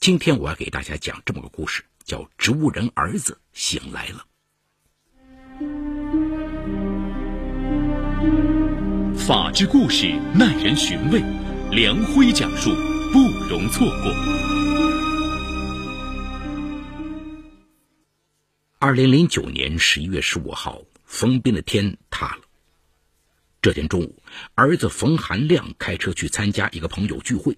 今天我要给大家讲这么个故事，叫《植物人儿子醒来了》。法治故事耐人寻味，梁辉讲述不容错过。二零零九年十一月十五号，冯斌的天塌了。这天中午，儿子冯寒亮开车去参加一个朋友聚会，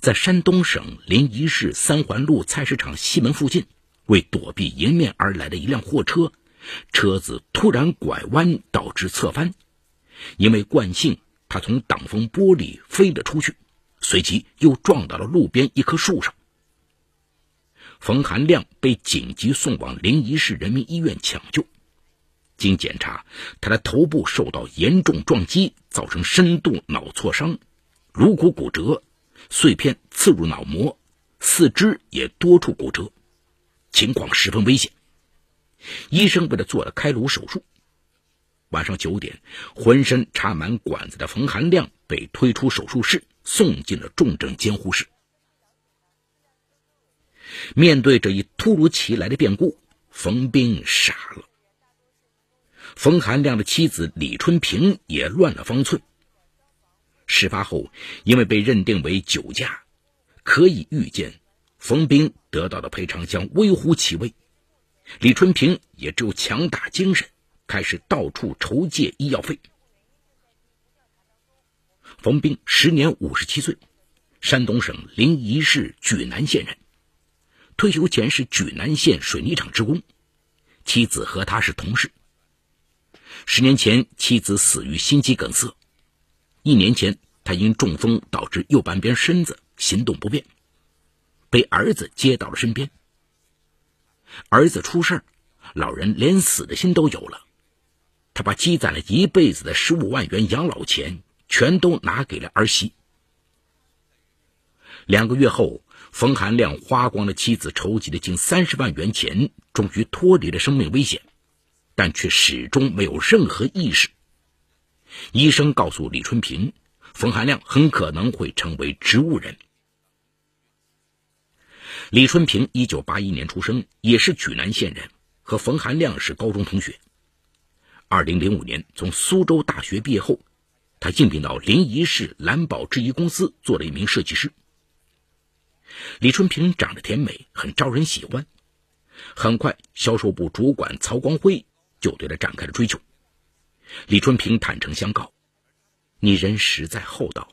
在山东省临沂市三环路菜市场西门附近，为躲避迎面而来的一辆货车，车子突然拐弯，导致侧翻。因为惯性，他从挡风玻璃飞了出去，随即又撞到了路边一棵树上。冯寒亮被紧急送往临沂市人民医院抢救。经检查，他的头部受到严重撞击，造成深度脑挫伤，颅骨骨折，碎片刺入脑膜，四肢也多处骨折，情况十分危险。医生为了做了开颅手术。晚上九点，浑身插满管子的冯寒亮被推出手术室，送进了重症监护室。面对这一突如其来的变故，冯斌傻了。冯寒亮的妻子李春平也乱了方寸。事发后，因为被认定为酒驾，可以预见，冯斌得到的赔偿将微乎其微。李春平也只有强打精神，开始到处筹借医药费。冯兵时年五十七岁，山东省临沂市莒南县人，退休前是莒南县水泥厂职工，妻子和他是同事。十年前，妻子死于心肌梗塞。一年前，他因中风导致右半边身子行动不便，被儿子接到了身边。儿子出事老人连死的心都有了。他把积攒了一辈子的十五万元养老钱全都拿给了儿媳。两个月后，冯寒亮花光了妻子筹集的近三十万元钱，终于脱离了生命危险。但却始终没有任何意识。医生告诉李春平，冯寒亮很可能会成为植物人。李春平一九八一年出生，也是莒南县人，和冯寒亮是高中同学。二零零五年从苏州大学毕业后，他应聘到临沂市蓝宝制衣公司做了一名设计师。李春平长得甜美，很招人喜欢。很快，销售部主管曹光辉。就对他展开了追求。李春平坦诚相告：“你人实在厚道，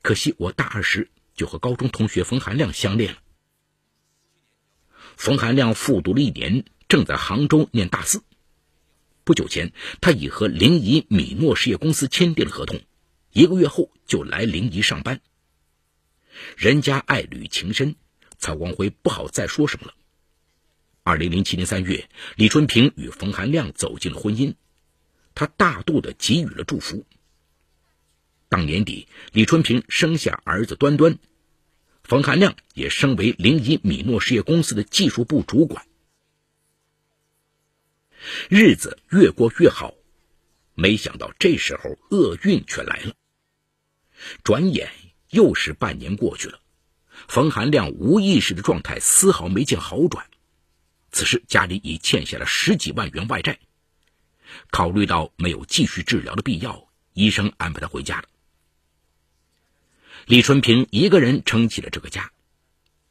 可惜我大二时就和高中同学冯寒亮相恋了。”冯寒亮复读了一年，正在杭州念大四。不久前，他已和临沂米诺实业公司签订了合同，一个月后就来临沂上班。人家爱侣情深，曹光辉不好再说什么了。二零零七年三月，李春平与冯寒亮走进了婚姻，他大度的给予了祝福。当年底，李春平生下儿子端端，冯寒亮也升为临沂米诺实业公司的技术部主管。日子越过越好，没想到这时候厄运却来了。转眼又是半年过去了，冯寒亮无意识的状态丝毫没见好转。此时家里已欠下了十几万元外债，考虑到没有继续治疗的必要，医生安排他回家了。李春平一个人撑起了这个家，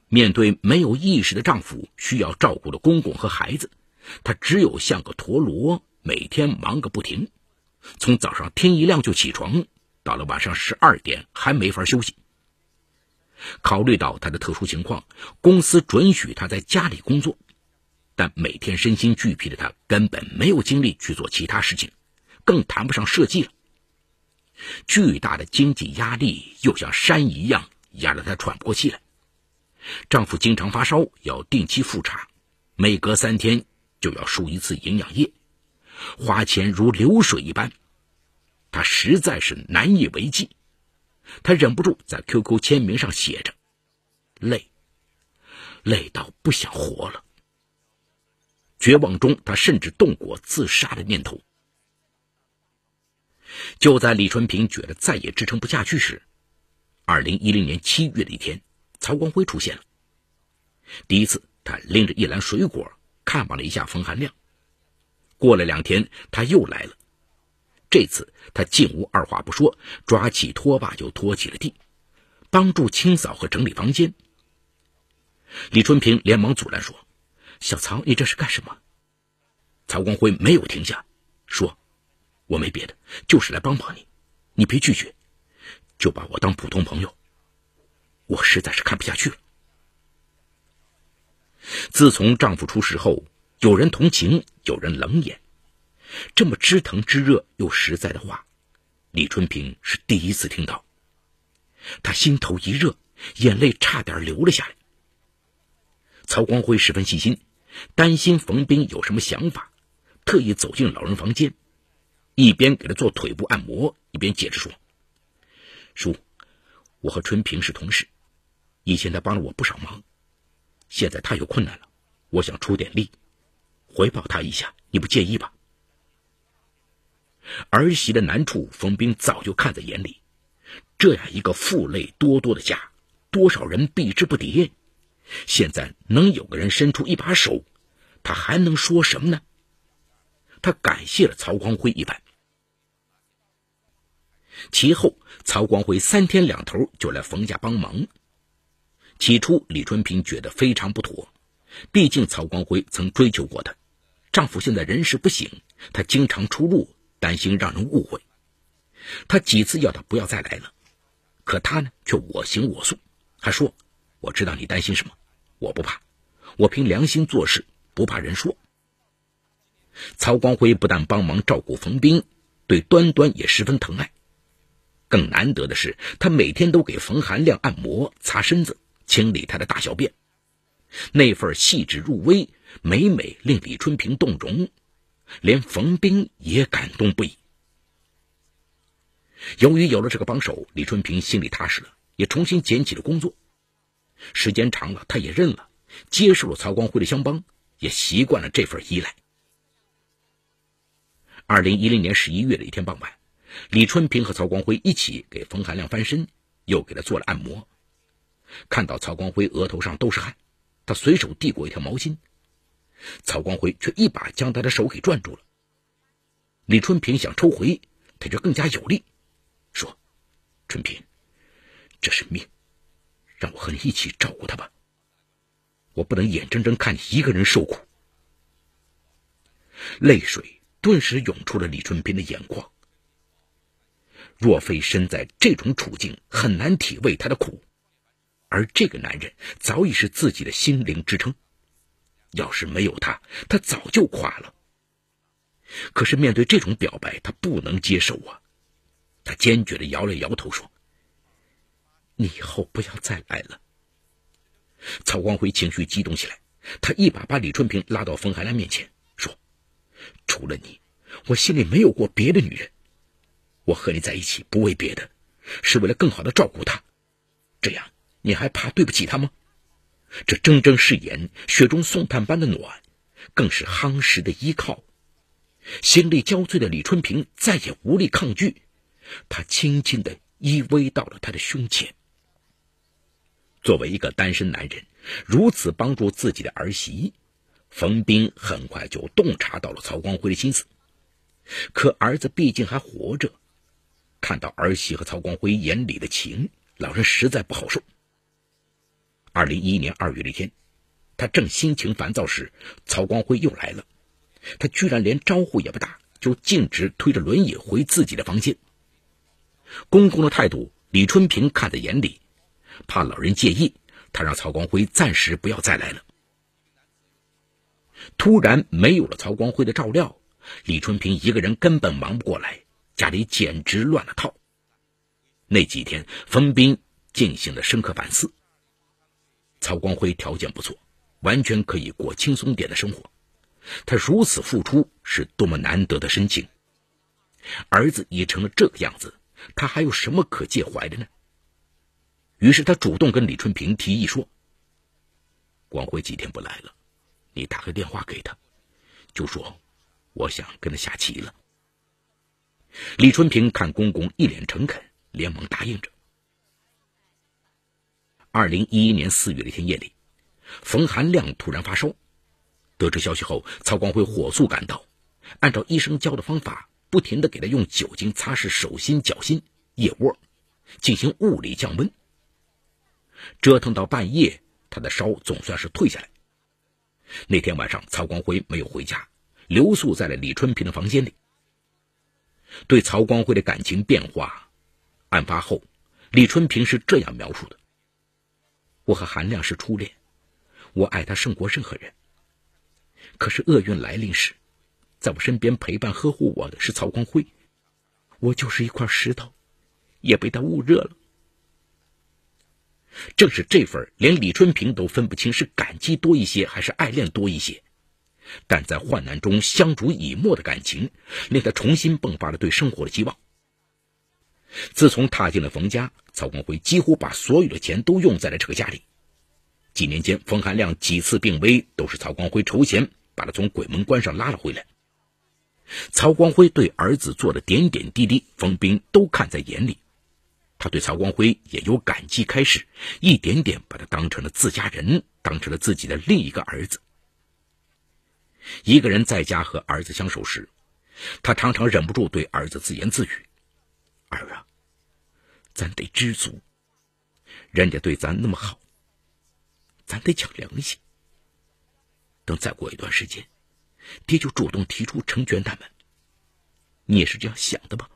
面对没有意识的丈夫，需要照顾的公公和孩子，她只有像个陀螺，每天忙个不停，从早上天一亮就起床，到了晚上十二点还没法休息。考虑到她的特殊情况，公司准许她在家里工作。但每天身心俱疲的他根本没有精力去做其他事情，更谈不上设计了。巨大的经济压力又像山一样压得她喘不过气来。丈夫经常发烧，要定期复查，每隔三天就要输一次营养液，花钱如流水一般，她实在是难以为继。她忍不住在 QQ 签名上写着：“累，累到不想活了。”绝望中，他甚至动过自杀的念头。就在李春平觉得再也支撑不下去时，二零一零年七月的一天，曹光辉出现了。第一次，他拎着一篮水果看望了一下冯寒亮。过了两天，他又来了。这次他进屋，二话不说，抓起拖把就拖起了地，帮助清扫和整理房间。李春平连忙阻拦说：“小曹，你这是干什么？”曹光辉没有停下，说：“我没别的，就是来帮帮你，你别拒绝，就把我当普通朋友。我实在是看不下去了。自从丈夫出事后，有人同情，有人冷眼，这么知疼知热又实在的话，李春平是第一次听到。他心头一热，眼泪差点流了下来。曹光辉十分细心，担心冯斌有什么想法。特意走进老人房间，一边给他做腿部按摩，一边解释说：“叔，我和春平是同事，以前他帮了我不少忙，现在他有困难了，我想出点力，回报他一下，你不介意吧？”儿媳的难处，冯斌早就看在眼里，这样一个负累多多的家，多少人避之不迭，现在能有个人伸出一把手，他还能说什么呢？他感谢了曹光辉一番。其后，曹光辉三天两头就来冯家帮忙。起初，李春平觉得非常不妥，毕竟曹光辉曾追求过她，丈夫现在人事不省，她经常出入，担心让人误会。他几次要她不要再来了，可她呢，却我行我素，还说：“我知道你担心什么，我不怕，我凭良心做事，不怕人说。”曹光辉不但帮忙照顾冯斌，对端端也十分疼爱。更难得的是，他每天都给冯寒亮按摩、擦身子、清理他的大小便，那份细致入微，每每令李春平动容，连冯斌也感动不已。由于有了这个帮手，李春平心里踏实了，也重新捡起了工作。时间长了，他也认了，接受了曹光辉的相帮，也习惯了这份依赖。二零一零年十一月的一天傍晚，李春平和曹光辉一起给冯寒亮翻身，又给他做了按摩。看到曹光辉额头上都是汗，他随手递过一条毛巾，曹光辉却一把将他的手给攥住了。李春平想抽回，他却更加有力，说：“春平，这是命，让我和你一起照顾他吧。我不能眼睁睁看你一个人受苦。”泪水。顿时涌出了李春平的眼眶。若非身在这种处境，很难体味他的苦，而这个男人早已是自己的心灵支撑。要是没有他，他早就垮了。可是面对这种表白，他不能接受啊！他坚决的摇了摇头，说：“你以后不要再来了。”曹光辉情绪激动起来，他一把把李春平拉到冯海兰面前。说除了你，我心里没有过别的女人。我和你在一起不为别的，是为了更好的照顾她。这样你还怕对不起她吗？这铮铮誓言，雪中送炭般的暖，更是夯实的依靠。心力交瘁的李春平再也无力抗拒，他轻轻的依偎到了他的胸前。作为一个单身男人，如此帮助自己的儿媳。冯斌很快就洞察到了曹光辉的心思，可儿子毕竟还活着，看到儿媳和曹光辉眼里的情，老人实在不好受。二零一一年二月的一天，他正心情烦躁时，曹光辉又来了，他居然连招呼也不打，就径直推着轮椅回自己的房间。公公的态度，李春平看在眼里，怕老人介意，他让曹光辉暂时不要再来了。突然没有了曹光辉的照料，李春平一个人根本忙不过来，家里简直乱了套。那几天，冯斌进行了深刻反思。曹光辉条件不错，完全可以过轻松点的生活。他如此付出，是多么难得的深情。儿子已成了这个样子，他还有什么可介怀的呢？于是他主动跟李春平提议说：“光辉几天不来了。”你打个电话给他，就说我想跟他下棋了。李春平看公公一脸诚恳，连忙答应着。二零一一年四月的一天夜里，冯寒亮突然发烧。得知消息后，曹光辉火速赶到，按照医生教的方法，不停地给他用酒精擦拭手心、脚心、腋窝，进行物理降温。折腾到半夜，他的烧总算是退下来。那天晚上，曹光辉没有回家，留宿在了李春平的房间里。对曹光辉的感情变化，案发后，李春平是这样描述的：“我和韩亮是初恋，我爱他胜过任何人。可是厄运来临时，在我身边陪伴呵护我的是曹光辉，我就是一块石头，也被他捂热了。正是这份连李春平都分不清是感激多一些还是爱恋多一些。”但在患难中相濡以沫的感情，令他重新迸发了对生活的希望。自从踏进了冯家，曹光辉几乎把所有的钱都用在了这个家里。几年间，冯汉亮几次病危，都是曹光辉筹钱把他从鬼门关上拉了回来。曹光辉对儿子做的点点滴滴，冯斌都看在眼里。他对曹光辉也有感激开始，一点点把他当成了自家人，当成了自己的另一个儿子。一个人在家和儿子相守时，他常常忍不住对儿子自言自语：“儿啊，咱得知足，人家对咱那么好，咱得讲良心。等再过一段时间，爹就主动提出成全他们。你也是这样想的吧？”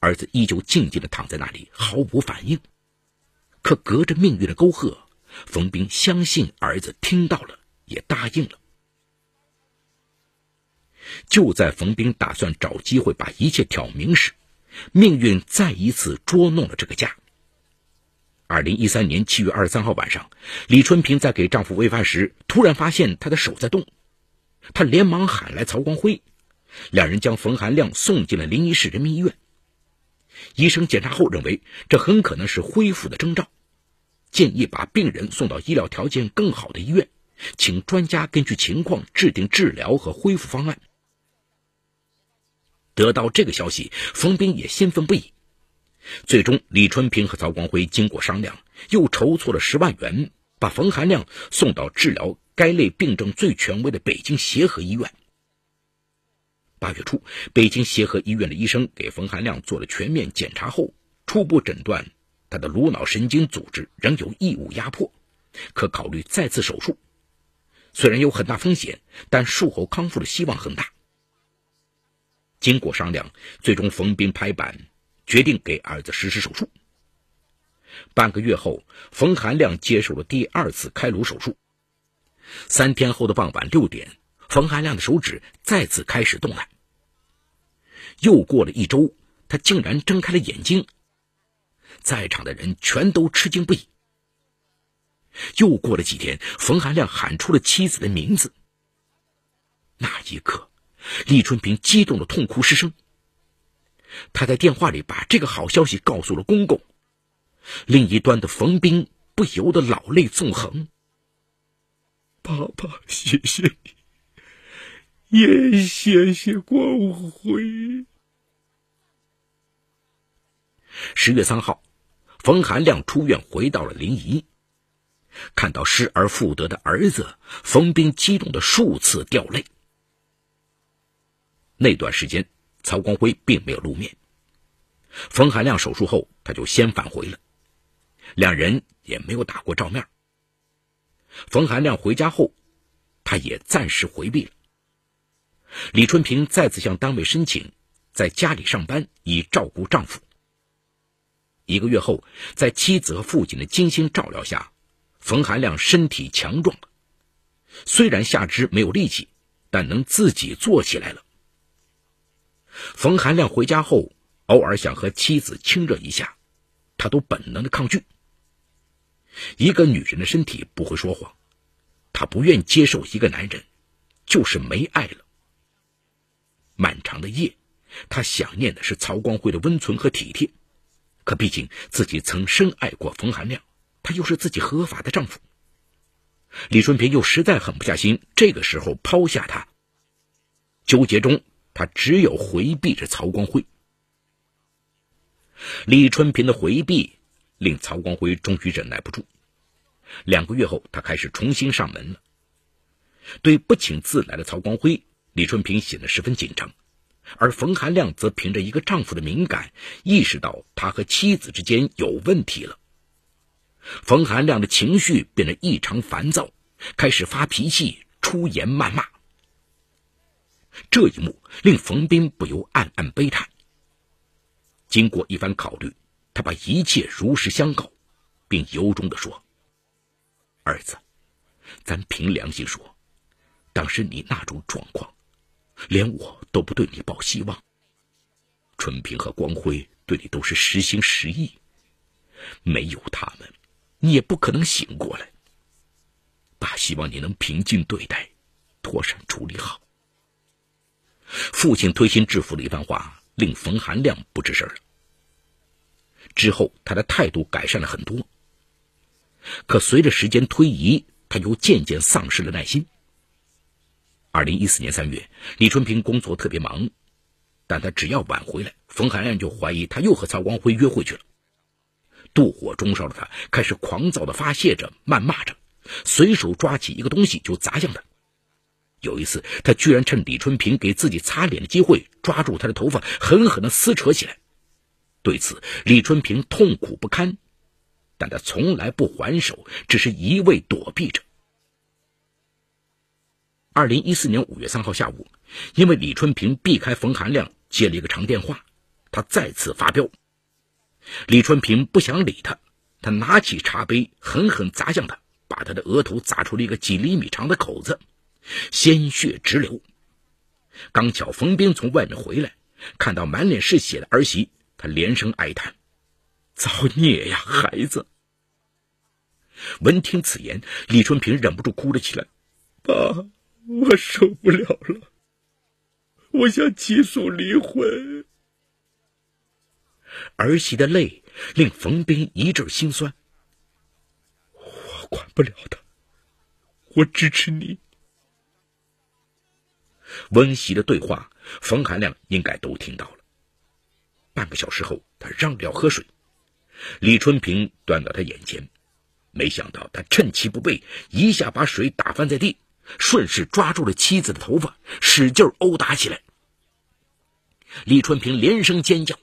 儿子依旧静静的躺在那里，毫无反应。可隔着命运的沟壑，冯斌相信儿子听到了，也答应了。就在冯兵打算找机会把一切挑明时，命运再一次捉弄了这个家。二零一三年七月二十三号晚上，李春平在给丈夫喂饭时，突然发现他的手在动，她连忙喊来曹光辉，两人将冯含亮送进了临沂市人民医院。医生检查后认为，这很可能是恢复的征兆，建议把病人送到医疗条件更好的医院，请专家根据情况制定治疗和恢复方案。得到这个消息，冯斌也兴奋不已。最终，李春平和曹光辉经过商量，又筹措了十万元，把冯寒亮送到治疗该类病症最权威的北京协和医院。八月初，北京协和医院的医生给冯寒亮做了全面检查后，初步诊断他的颅脑神经组织仍有异物压迫，可考虑再次手术。虽然有很大风险，但术后康复的希望很大。经过商量，最终冯斌拍板，决定给儿子实施手术。半个月后，冯寒亮接受了第二次开颅手术。三天后的傍晚六点，冯寒亮的手指再次开始动弹。又过了一周，他竟然睁开了眼睛。在场的人全都吃惊不已。又过了几天，冯寒亮喊出了妻子的名字。那一刻。李春平激动的痛哭失声。他在电话里把这个好消息告诉了公公，另一端的冯斌不由得老泪纵横。爸爸，谢谢你，也谢谢光辉。十月三号，冯寒亮出院回到了临沂，看到失而复得的儿子，冯斌激动的数次掉泪。那段时间，曹光辉并没有露面。冯寒亮手术后，他就先返回了，两人也没有打过照面。冯寒亮回家后，他也暂时回避了。李春平再次向单位申请在家里上班，以照顾丈夫。一个月后，在妻子和父亲的精心照料下，冯寒亮身体强壮了，虽然下肢没有力气，但能自己坐起来了。冯寒亮回家后，偶尔想和妻子亲热一下，他都本能的抗拒。一个女人的身体不会说谎，她不愿接受一个男人就是没爱了。漫长的夜，她想念的是曹光辉的温存和体贴，可毕竟自己曾深爱过冯寒亮，他又是自己合法的丈夫。李春平又实在狠不下心，这个时候抛下他，纠结中。他只有回避着曹光辉。李春平的回避令曹光辉终于忍耐不住。两个月后，他开始重新上门了。对不请自来的曹光辉，李春平显得十分紧张，而冯寒亮则凭着一个丈夫的敏感，意识到他和妻子之间有问题了。冯寒亮的情绪变得异常烦躁，开始发脾气、出言谩骂。这一幕令冯斌不由暗暗悲叹。经过一番考虑，他把一切如实相告，并由衷的说：“儿子，咱凭良心说，当时你那种状况，连我都不对你抱希望。春平和光辉对你都是实心实意，没有他们。”你也不可能醒过来。爸希望你能平静对待，妥善处理好。父亲推心置腹的一番话，令冯寒亮不吱声了。之后，他的态度改善了很多。可随着时间推移，他又渐渐丧失了耐心。二零一四年三月，李春平工作特别忙，但他只要晚回来，冯寒亮就怀疑他又和曹光辉约会去了。妒火中烧的他开始狂躁的发泄着、谩骂着，随手抓起一个东西就砸向他。有一次，他居然趁李春平给自己擦脸的机会，抓住他的头发，狠狠的撕扯起来。对此，李春平痛苦不堪，但他从来不还手，只是一味躲避着。二零一四年五月三号下午，因为李春平避开冯寒亮接了一个长电话，他再次发飙。李春平不想理他，他拿起茶杯狠狠砸向他，把他的额头砸出了一个几厘米长的口子，鲜血直流。刚巧冯斌从外面回来，看到满脸是血的儿媳，他连声哀叹：“造孽呀，孩子！”闻听此言，李春平忍不住哭了起来：“爸，我受不了了，我想起诉离婚。”儿媳的泪令冯斌一阵心酸。我管不了他，我支持你。温习的对话，冯寒亮应该都听到了。半个小时后，他让着要喝水，李春平端到他眼前，没想到他趁其不备，一下把水打翻在地，顺势抓住了妻子的头发，使劲殴打起来。李春平连声尖叫。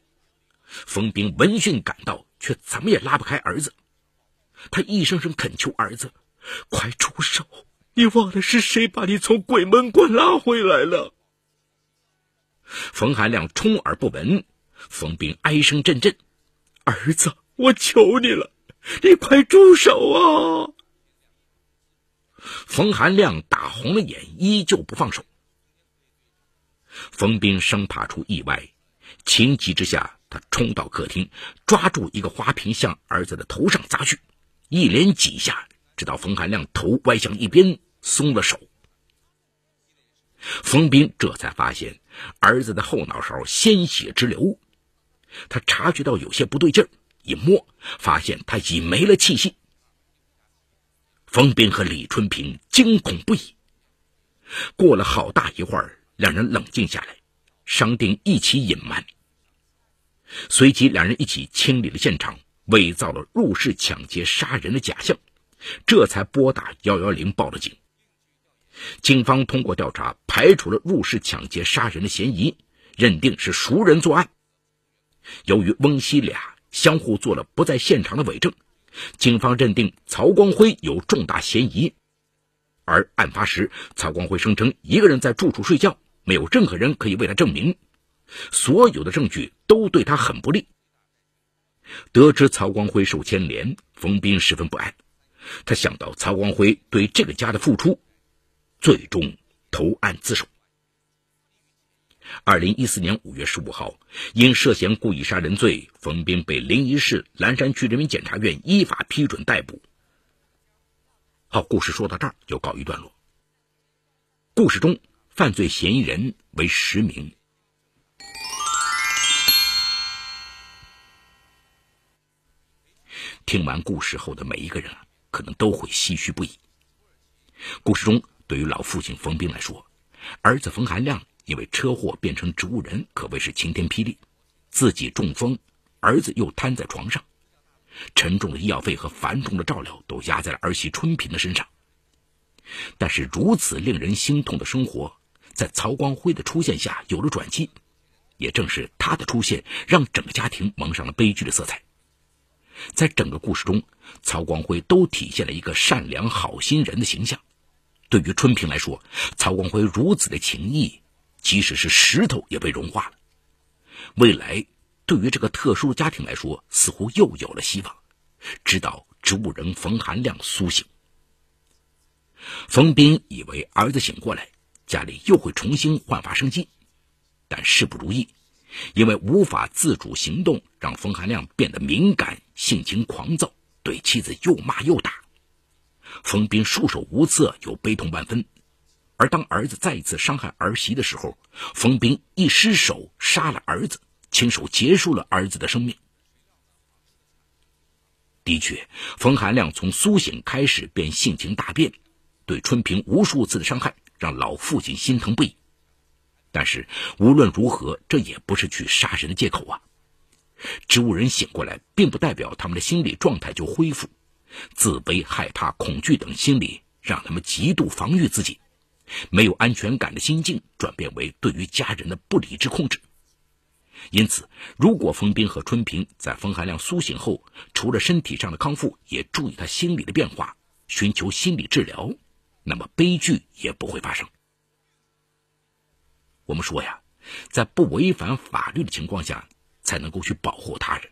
冯斌闻讯赶到，却怎么也拉不开儿子。他一声声恳求儿子：“快出手！你忘了是谁把你从鬼门关拉回来了？”冯寒亮充耳不闻。冯斌哀声阵阵：“儿子，我求你了，你快住手啊！”冯寒亮打红了眼，依旧不放手。冯斌生怕出意外，情急之下。他冲到客厅，抓住一个花瓶向儿子的头上砸去，一连几下，直到冯寒亮头歪向一边，松了手。冯斌这才发现儿子的后脑勺鲜血直流，他察觉到有些不对劲儿，一摸发现他已没了气息。冯斌和李春平惊恐不已。过了好大一会儿，两人冷静下来，商定一起隐瞒。随即，两人一起清理了现场，伪造了入室抢劫杀人的假象，这才拨打幺幺零报了警。警方通过调查，排除了入室抢劫杀人的嫌疑，认定是熟人作案。由于翁西俩相互做了不在现场的伪证，警方认定曹光辉有重大嫌疑。而案发时，曹光辉声称一个人在住处睡觉，没有任何人可以为他证明。所有的证据都对他很不利。得知曹光辉受牵连，冯斌十分不安。他想到曹光辉对这个家的付出，最终投案自首。二零一四年五月十五号，因涉嫌故意杀人罪，冯斌被临沂市蓝山区人民检察院依法批准逮捕。好，故事说到这儿就告一段落。故事中犯罪嫌疑人为实名。听完故事后的每一个人，可能都会唏嘘不已。故事中，对于老父亲冯斌来说，儿子冯寒亮因为车祸变成植物人，可谓是晴天霹雳。自己中风，儿子又瘫在床上，沉重的医药费和繁重的照料都压在了儿媳春平的身上。但是，如此令人心痛的生活，在曹光辉的出现下有了转机。也正是他的出现，让整个家庭蒙上了悲剧的色彩。在整个故事中，曹光辉都体现了一个善良好心人的形象。对于春平来说，曹光辉如此的情谊，即使是石头也被融化了。未来对于这个特殊家庭来说，似乎又有了希望。直到植物人冯寒亮苏醒，冯斌以为儿子醒过来，家里又会重新焕发生机，但事不如意，因为无法自主行动，让冯寒亮变得敏感、性情狂躁，对妻子又骂又打。冯斌束手无策，又悲痛万分。而当儿子再一次伤害儿媳的时候，冯斌一失手杀了儿子，亲手结束了儿子的生命。的确，冯寒亮从苏醒开始便性情大变，对春平无数次的伤害让老父亲心疼不已。但是无论如何，这也不是去杀人的借口啊！植物人醒过来，并不代表他们的心理状态就恢复。自卑、害怕、恐惧等心理让他们极度防御自己，没有安全感的心境转变为对于家人的不理智控制。因此，如果冯斌和春平在冯海亮苏醒后，除了身体上的康复，也注意他心理的变化，寻求心理治疗，那么悲剧也不会发生。我们说呀，在不违反法律的情况下，才能够去保护他人。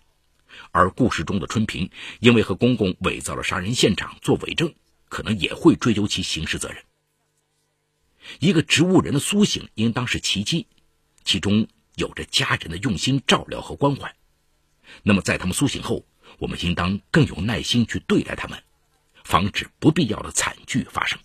而故事中的春平，因为和公公伪造了杀人现场做伪证，可能也会追究其刑事责任。一个植物人的苏醒，应当是奇迹，其中有着家人的用心照料和关怀。那么，在他们苏醒后，我们应当更有耐心去对待他们，防止不必要的惨剧发生。